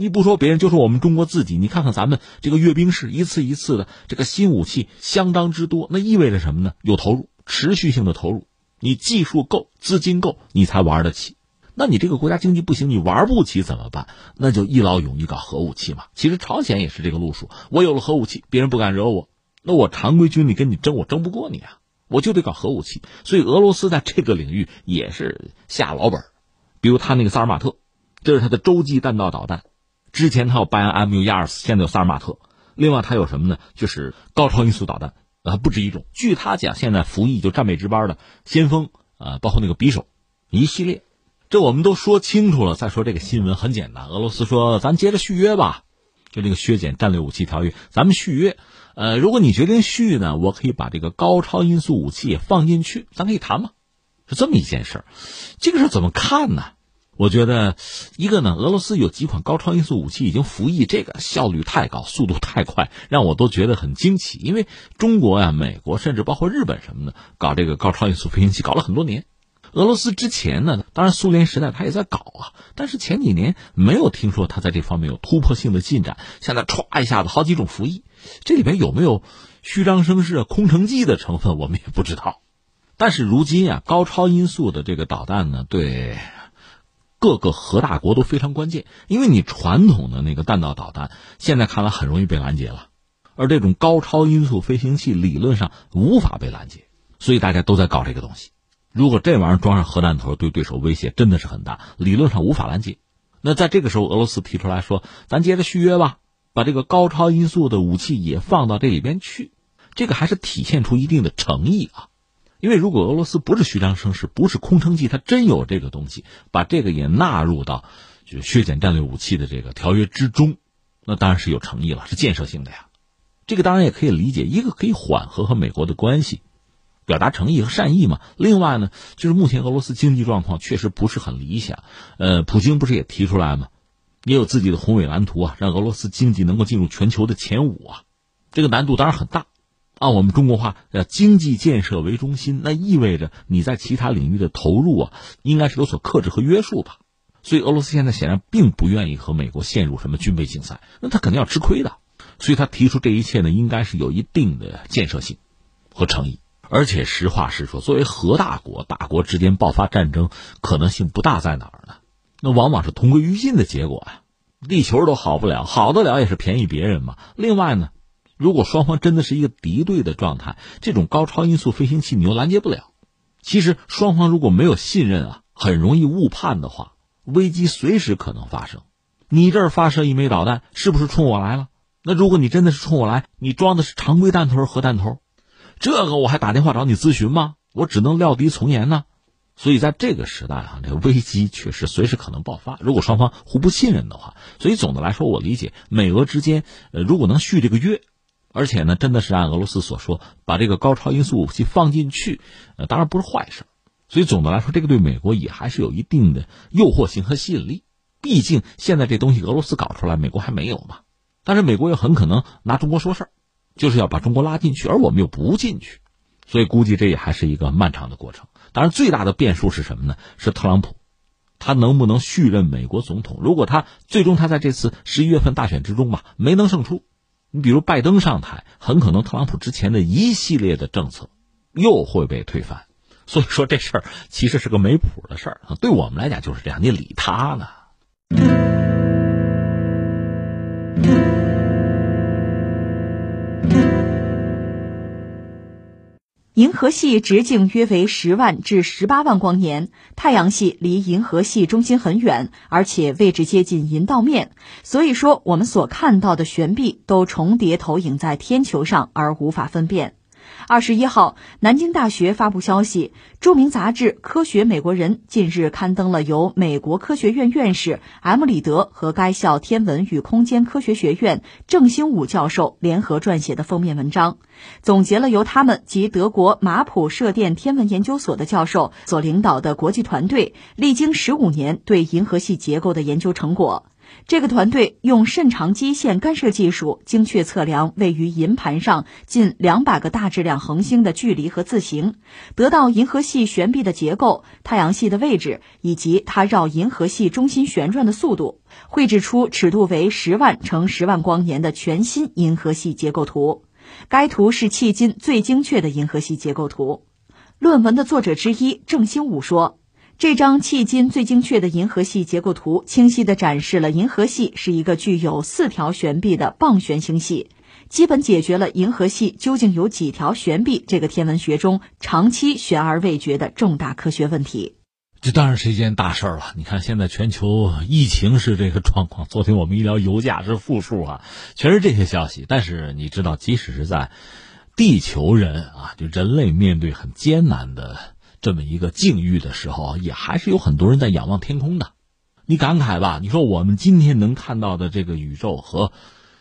你不说别人，就说我们中国自己。你看看咱们这个阅兵式，一次一次的这个新武器相当之多，那意味着什么呢？有投入，持续性的投入。你技术够，资金够，你才玩得起。那你这个国家经济不行，你玩不起怎么办？那就一劳永逸搞核武器嘛。其实朝鲜也是这个路数。我有了核武器，别人不敢惹我。那我常规军力跟你争，我争不过你啊。我就得搞核武器，所以俄罗斯在这个领域也是下老本比如他那个萨尔马特，这是他的洲际弹道导弹。之前他有拜安 MU 亚二四，现在有萨尔马特。另外他有什么呢？就是高超音速导弹，啊，不止一种。据他讲，现在服役就战备值班的先锋啊，包括那个匕首，一系列。这我们都说清楚了。再说这个新闻很简单，俄罗斯说咱接着续约吧，就这个削减战略武器条约，咱们续约。呃，如果你决定续呢，我可以把这个高超音速武器放进去，咱可以谈嘛，是这么一件事儿。这个事儿怎么看呢？我觉得，一个呢，俄罗斯有几款高超音速武器已经服役，这个效率太高，速度太快，让我都觉得很惊奇。因为中国呀、美国，甚至包括日本什么的，搞这个高超音速飞行器搞了很多年。俄罗斯之前呢，当然苏联时代他也在搞啊，但是前几年没有听说他在这方面有突破性的进展。现在歘一下子好几种服役，这里边有没有虚张声势、空城计的成分，我们也不知道。但是如今啊，高超音速的这个导弹呢，对各个核大国都非常关键，因为你传统的那个弹道导弹现在看来很容易被拦截了，而这种高超音速飞行器理论上无法被拦截，所以大家都在搞这个东西。如果这玩意儿装上核弹头，对对手威胁真的是很大，理论上无法拦截。那在这个时候，俄罗斯提出来说：“咱接着续约吧，把这个高超音速的武器也放到这里边去。”这个还是体现出一定的诚意啊。因为如果俄罗斯不是虚张声势，不是空城计，他真有这个东西，把这个也纳入到就削减战略武器的这个条约之中，那当然是有诚意了，是建设性的呀。这个当然也可以理解，一个可以缓和和美国的关系，表达诚意和善意嘛。另外呢，就是目前俄罗斯经济状况确实不是很理想。呃，普京不是也提出来吗？也有自己的宏伟蓝图啊，让俄罗斯经济能够进入全球的前五啊。这个难度当然很大。按我们中国话，叫经济建设为中心，那意味着你在其他领域的投入啊，应该是有所克制和约束吧。所以俄罗斯现在显然并不愿意和美国陷入什么军备竞赛，那他肯定要吃亏的。所以他提出这一切呢，应该是有一定的建设性和诚意。而且实话实说，作为核大国，大国之间爆发战争可能性不大，在哪儿呢？那往往是同归于尽的结果呀。地球都好不了，好得了也是便宜别人嘛。另外呢？如果双方真的是一个敌对的状态，这种高超音速飞行器你又拦截不了。其实双方如果没有信任啊，很容易误判的话，危机随时可能发生。你这儿发射一枚导弹，是不是冲我来了？那如果你真的是冲我来，你装的是常规弹头、核弹头，这个我还打电话找你咨询吗？我只能料敌从严呢。所以在这个时代啊，这个危机确实随时可能爆发。如果双方互不信任的话，所以总的来说，我理解美俄之间，呃，如果能续这个约。而且呢，真的是按俄罗斯所说，把这个高超音速武器放进去，呃，当然不是坏事。所以总的来说，这个对美国也还是有一定的诱惑性和吸引力。毕竟现在这东西俄罗斯搞出来，美国还没有嘛。但是美国又很可能拿中国说事儿，就是要把中国拉进去，而我们又不进去。所以估计这也还是一个漫长的过程。当然，最大的变数是什么呢？是特朗普，他能不能续任美国总统？如果他最终他在这次十一月份大选之中吧没能胜出。你比如拜登上台，很可能特朗普之前的一系列的政策又会被推翻，所以说这事儿其实是个没谱的事儿。对我们来讲就是这样，你理他呢？
银河系直径约为十万至十八万光年，太阳系离银河系中心很远，而且位置接近银道面，所以说我们所看到的悬臂都重叠投影在天球上，而无法分辨。二十一号，南京大学发布消息，著名杂志《科学美国人》近日刊登了由美国科学院院士 M 里德和该校天文与空间科学学院郑兴武教授联合撰写的封面文章，总结了由他们及德国马普射电天文研究所的教授所领导的国际团队历经十五年对银河系结构的研究成果。这个团队用甚长基线干涉技术，精确测量位于银盘上近两百个大质量恒星的距离和自行，得到银河系悬臂的结构、太阳系的位置以及它绕银河系中心旋转的速度，绘制出尺度为十万乘十万光年的全新银河系结构图。该图是迄今最精确的银河系结构图。论文的作者之一郑兴武说。这张迄今最精确的银河系结构图，清晰地展示了银河系是一个具有四条悬臂的棒旋星系，基本解决了银河系究竟有几条悬臂这个天文学中长期悬而未决的重大科学问题。
这当然是一件大事儿了。你看，现在全球疫情是这个状况，昨天我们一聊油价是负数啊，全是这些消息。但是你知道，即使是在地球人啊，就人类面对很艰难的。这么一个境遇的时候，也还是有很多人在仰望天空的。你感慨吧，你说我们今天能看到的这个宇宙和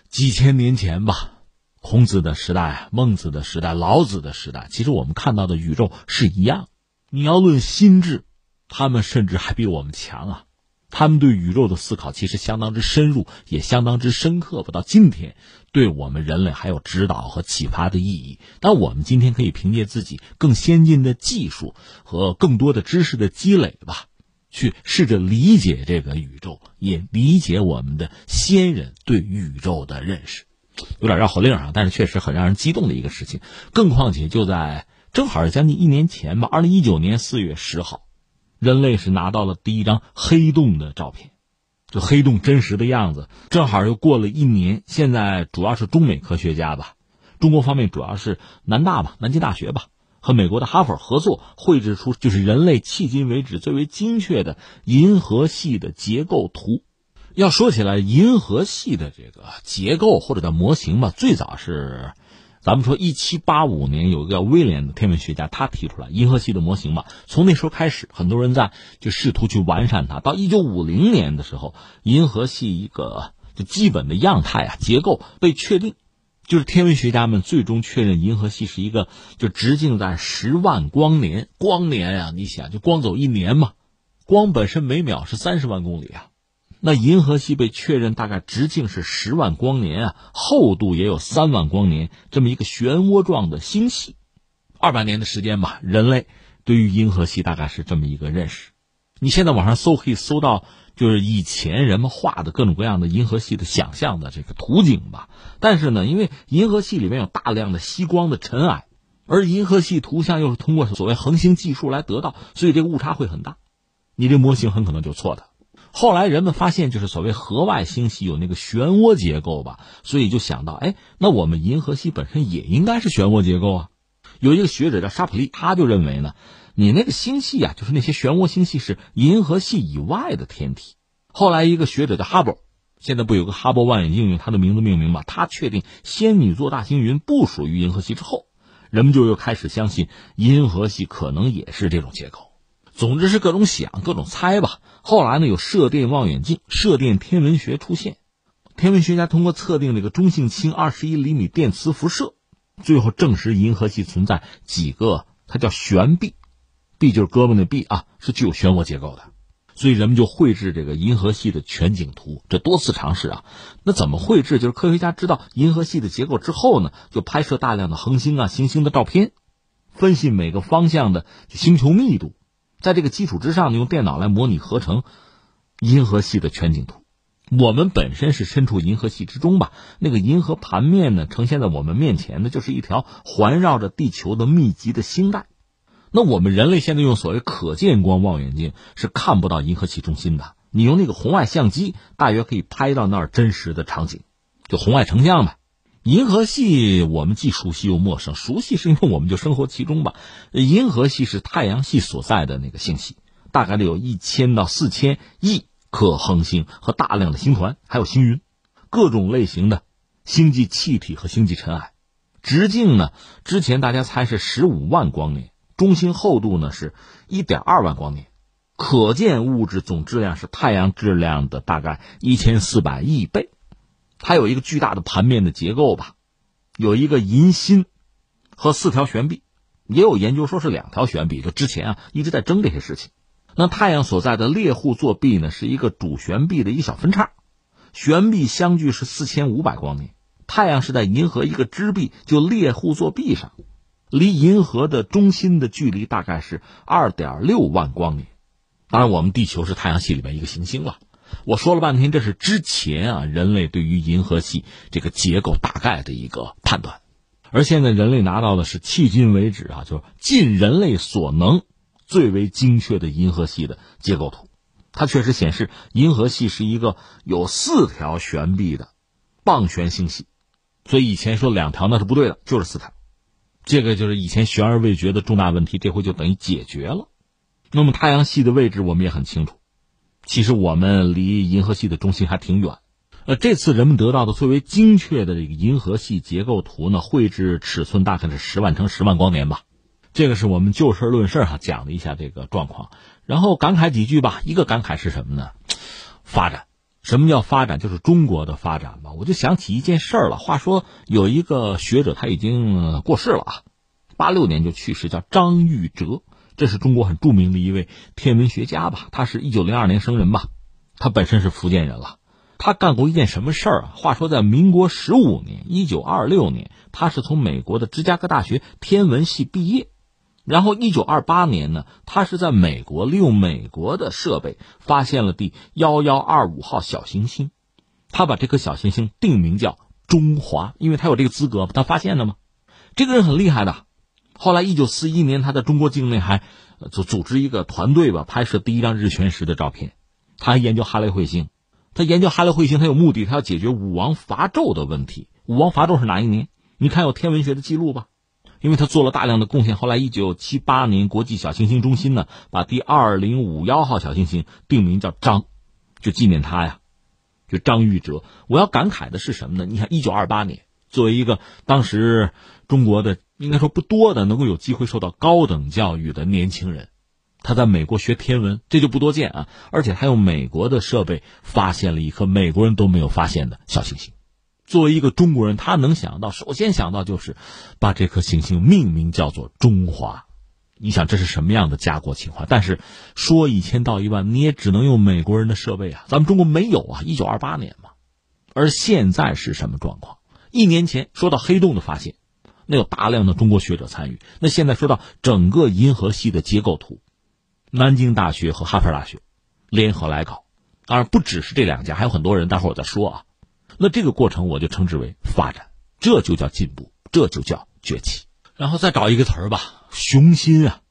几千年前吧，孔子的时代、孟子的时代、老子的时代，其实我们看到的宇宙是一样。你要论心智，他们甚至还比我们强啊。他们对宇宙的思考其实相当之深入，也相当之深刻不。到今天，对我们人类还有指导和启发的意义。但我们今天可以凭借自己更先进的技术和更多的知识的积累吧，去试着理解这个宇宙，也理解我们的先人对宇宙的认识。有点绕口令啊，但是确实很让人激动的一个事情。更况且就在正好是将近一年前吧，二零一九年四月十号。人类是拿到了第一张黑洞的照片，就黑洞真实的样子。正好又过了一年，现在主要是中美科学家吧，中国方面主要是南大吧，南京大学吧，和美国的哈佛合作绘制出就是人类迄今为止最为精确的银河系的结构图。要说起来，银河系的这个结构或者叫模型吧，最早是。咱们说，一七八五年有一个叫威廉的天文学家，他提出来银河系的模型嘛。从那时候开始，很多人在就试图去完善它。到一九五零年的时候，银河系一个就基本的样态啊结构被确定，就是天文学家们最终确认银河系是一个就直径在十万光年。光年呀，你想就光走一年嘛，光本身每秒是三十万公里啊。那银河系被确认大概直径是十万光年啊，厚度也有三万光年，这么一个漩涡状的星系。二百年的时间吧，人类对于银河系大概是这么一个认识。你现在网上搜可以搜到，就是以前人们画的各种各样的银河系的想象的这个图景吧。但是呢，因为银河系里面有大量的吸光的尘埃，而银河系图像又是通过所谓恒星计数来得到，所以这个误差会很大，你这模型很可能就错的。后来人们发现，就是所谓河外星系有那个漩涡结构吧，所以就想到，哎，那我们银河系本身也应该是漩涡结构啊。有一个学者叫沙普利，他就认为呢，你那个星系啊，就是那些漩涡星系是银河系以外的天体。后来一个学者叫哈勃，现在不有个哈勃望远镜用他的名字命名吗？他确定仙女座大星云不属于银河系之后，人们就又开始相信银河系可能也是这种结构。总之是各种想，各种猜吧。后来呢，有射电望远镜、射电天文学出现，天文学家通过测定这个中性氢二十一厘米电磁辐射，最后证实银河系存在几个，它叫悬臂，臂就是胳膊那臂啊，是具有漩涡结构的。所以人们就绘制这个银河系的全景图，这多次尝试啊。那怎么绘制？就是科学家知道银河系的结构之后呢，就拍摄大量的恒星啊、行星的照片，分析每个方向的星球密度。在这个基础之上呢，用电脑来模拟合成银河系的全景图。我们本身是身处银河系之中吧？那个银河盘面呢，呈现在我们面前的，就是一条环绕着地球的密集的星带。那我们人类现在用所谓可见光望远镜是看不到银河系中心的。你用那个红外相机，大约可以拍到那儿真实的场景，就红外成像呗。银河系我们既熟悉又陌生，熟悉是因为我们就生活其中吧。银河系是太阳系所在的那个星系，大概得有一千到四千亿颗恒星和大量的星团，还有星云，各种类型的星际气体和星际尘埃。直径呢，之前大家猜是十五万光年，中心厚度呢是一点二万光年，可见物质总质量是太阳质量的大概一千四百亿倍。它有一个巨大的盘面的结构吧，有一个银心和四条悬臂，也有研究说是两条悬臂。就之前啊一直在争这些事情。那太阳所在的猎户座臂呢，是一个主悬臂的一小分叉，悬臂相距是四千五百光年。太阳是在银河一个支臂，就猎户座臂上，离银河的中心的距离大概是二点六万光年。当然，我们地球是太阳系里面一个行星了。我说了半天，这是之前啊人类对于银河系这个结构大概的一个判断，而现在人类拿到的是迄今为止啊，就是尽人类所能最为精确的银河系的结构图。它确实显示银河系是一个有四条悬臂的棒旋星系，所以以前说两条那是不对的，就是四条。这个就是以前悬而未决的重大问题，这回就等于解决了。那么太阳系的位置我们也很清楚。其实我们离银河系的中心还挺远，呃，这次人们得到的最为精确的这个银河系结构图呢，绘制尺寸大概是十万乘十万光年吧。这个是我们就事论事哈，讲了一下这个状况，然后感慨几句吧。一个感慨是什么呢？发展，什么叫发展？就是中国的发展吧。我就想起一件事儿了。话说有一个学者他已经过世了啊，八六年就去世，叫张玉哲。这是中国很著名的一位天文学家吧？他是一九零二年生人吧？他本身是福建人了。他干过一件什么事儿啊？话说在民国十五年，一九二六年，他是从美国的芝加哥大学天文系毕业。然后一九二八年呢，他是在美国利用美国的设备发现了第幺幺二五号小行星。他把这颗小行星定名叫中华，因为他有这个资格，他发现的嘛。这个人很厉害的。后来一九四一年，他在中国境内还组组织一个团队吧，拍摄第一张日全食的照片。他还研究哈雷彗星，他研究哈雷彗星，他有目的，他要解决武王伐纣的问题。武王伐纣是哪一年？你看有天文学的记录吧？因为他做了大量的贡献。后来一九七八年，国际小行星中心呢，把第二零五幺号小行星定名叫张，就纪念他呀，就张玉哲。我要感慨的是什么呢？你看一九二八年，作为一个当时中国的应该说不多的能够有机会受到高等教育的年轻人，他在美国学天文，这就不多见啊。而且他用美国的设备发现了一颗美国人都没有发现的小行星。作为一个中国人，他能想到，首先想到就是把这颗行星命名叫做中华。你想这是什么样的家国情怀？但是说一千道一万，你也只能用美国人的设备啊，咱们中国没有啊。一九二八年嘛，而现在是什么状况？一年前说到黑洞的发现，那有大量的中国学者参与。那现在说到整个银河系的结构图，南京大学和哈佛大学联合来搞，当然不只是这两家，还有很多人。待会儿我再说啊。那这个过程我就称之为发展，这就叫进步，这就叫崛起。然后再找一个词儿吧，雄心啊！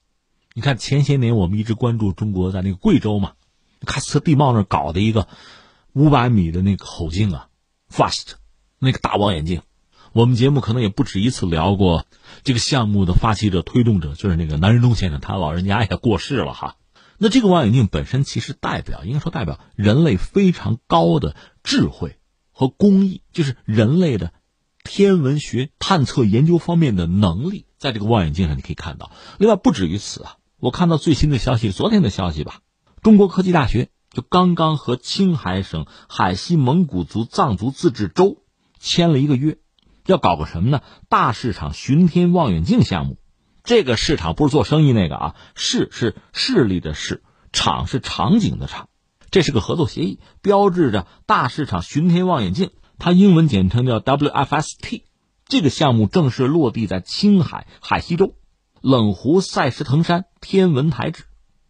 你看前些年我们一直关注中国在那个贵州嘛，喀斯特地貌那搞的一个五百米的那个口径啊，FAST 那个大望远镜，我们节目可能也不止一次聊过这个项目的发起者、推动者，就是那个南仁东先生，他老人家也过世了哈。那这个望远镜本身其实代表，应该说代表人类非常高的智慧。和工艺就是人类的天文学探测研究方面的能力，在这个望远镜上你可以看到。另外不止于此啊，我看到最新的消息，昨天的消息吧，中国科技大学就刚刚和青海省海西蒙古族藏族自治州签了一个约，要搞个什么呢？大市场巡天望远镜项目。这个市场不是做生意那个啊，市是势力的市，场是场景的场。这是个合作协议，标志着大市场巡天望远镜，它英文简称叫 WFST。这个项目正式落地在青海海西州冷湖赛石腾山天文台址。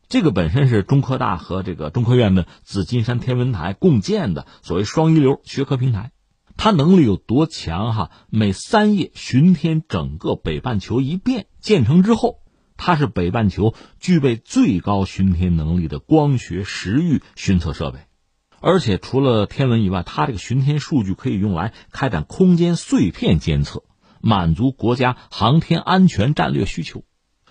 这个本身是中科大和这个中科院的紫金山天文台共建的所谓双一流学科平台。它能力有多强？哈，每三夜巡天整个北半球一遍。建成之后。它是北半球具备最高巡天能力的光学时域巡测设备，而且除了天文以外，它这个巡天数据可以用来开展空间碎片监测，满足国家航天安全战略需求。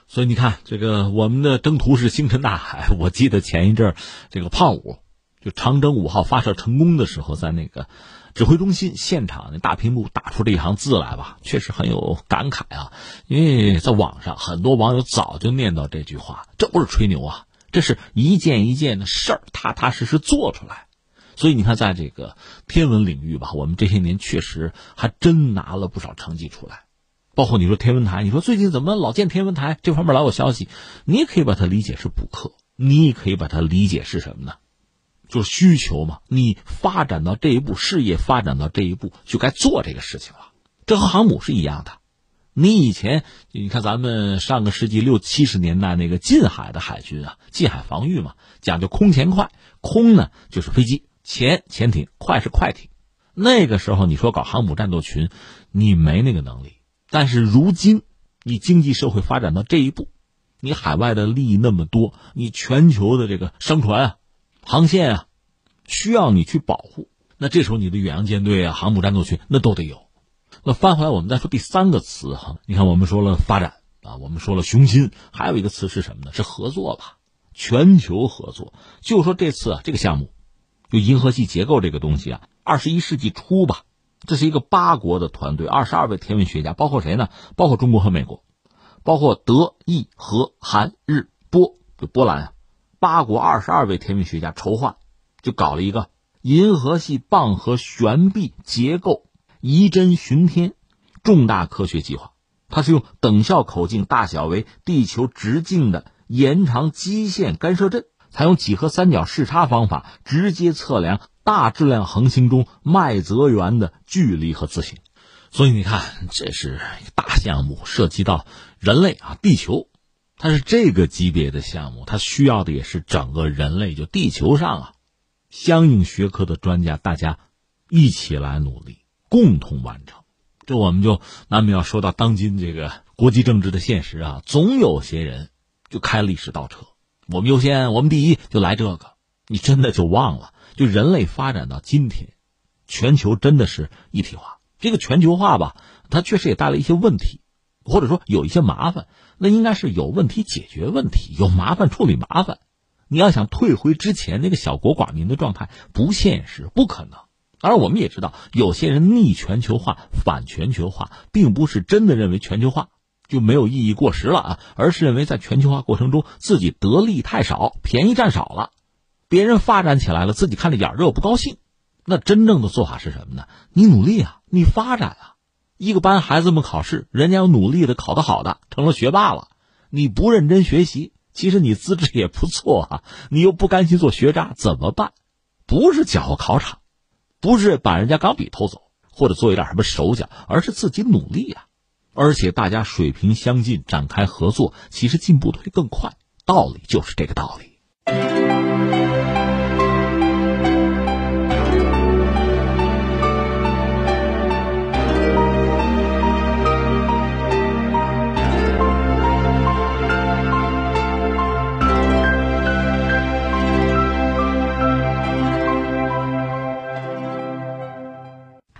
所以你看，这个我们的征途是星辰大海。我记得前一阵儿这个胖五，就长征五号发射成功的时候，在那个。指挥中心现场那大屏幕打出这一行字来吧，确实很有感慨啊！因为在网上很多网友早就念叨这句话，这不是吹牛啊，这是一件一件的事儿，踏踏实实做出来。所以你看，在这个天文领域吧，我们这些年确实还真拿了不少成绩出来。包括你说天文台，你说最近怎么老见天文台？这方面老有消息，你也可以把它理解是补课，你也可以把它理解是什么呢？就是需求嘛，你发展到这一步，事业发展到这一步，就该做这个事情了。这和航母是一样的。你以前，你看咱们上个世纪六七十年代那个近海的海军啊，近海防御嘛，讲究空前快，空呢就是飞机，前潜艇，快是快艇。那个时候你说搞航母战斗群，你没那个能力。但是如今，你经济社会发展到这一步，你海外的利益那么多，你全球的这个商船啊。航线啊，需要你去保护。那这时候你的远洋舰队啊、航母战斗群那都得有。那翻回来，我们再说第三个词哈。你看，我们说了发展啊，我们说了雄心，还有一个词是什么呢？是合作吧？全球合作。就说这次啊，这个项目，就银河系结构这个东西啊，二十一世纪初吧，这是一个八国的团队，二十二位天文学家，包括谁呢？包括中国和美国，包括德意和韩日波，就波兰啊。八国二十二位天文学家筹划，就搞了一个银河系傍河悬臂结构仪针巡天重大科学计划。它是用等效口径大小为地球直径的延长基线干涉阵，采用几何三角视差方法，直接测量大质量恒星中麦泽源的距离和自行。所以你看，这是一个大项目，涉及到人类啊，地球。它是这个级别的项目，它需要的也是整个人类，就地球上啊，相应学科的专家，大家一起来努力，共同完成。这我们就难免要说到当今这个国际政治的现实啊，总有些人就开历史倒车，我们优先，我们第一，就来这个，你真的就忘了，就人类发展到今天，全球真的是一体化。这个全球化吧，它确实也带来一些问题，或者说有一些麻烦。那应该是有问题解决问题，有麻烦处理麻烦。你要想退回之前那个小国寡民的状态，不现实，不可能。而我们也知道，有些人逆全球化、反全球化，并不是真的认为全球化就没有意义、过时了啊，而是认为在全球化过程中自己得利太少，便宜占少了，别人发展起来了，自己看着眼热不高兴。那真正的做法是什么呢？你努力啊，你发展啊，一个班孩子们考试，人家有努力的考得好的，成了学霸了，你不认真学习，其实你资质也不错啊，你又不甘心做学渣，怎么办？不是搅和考场。不是把人家钢笔偷走，或者做一点什么手脚，而是自己努力呀。而且大家水平相近，展开合作，其实进步会更快。道理就是这个道理。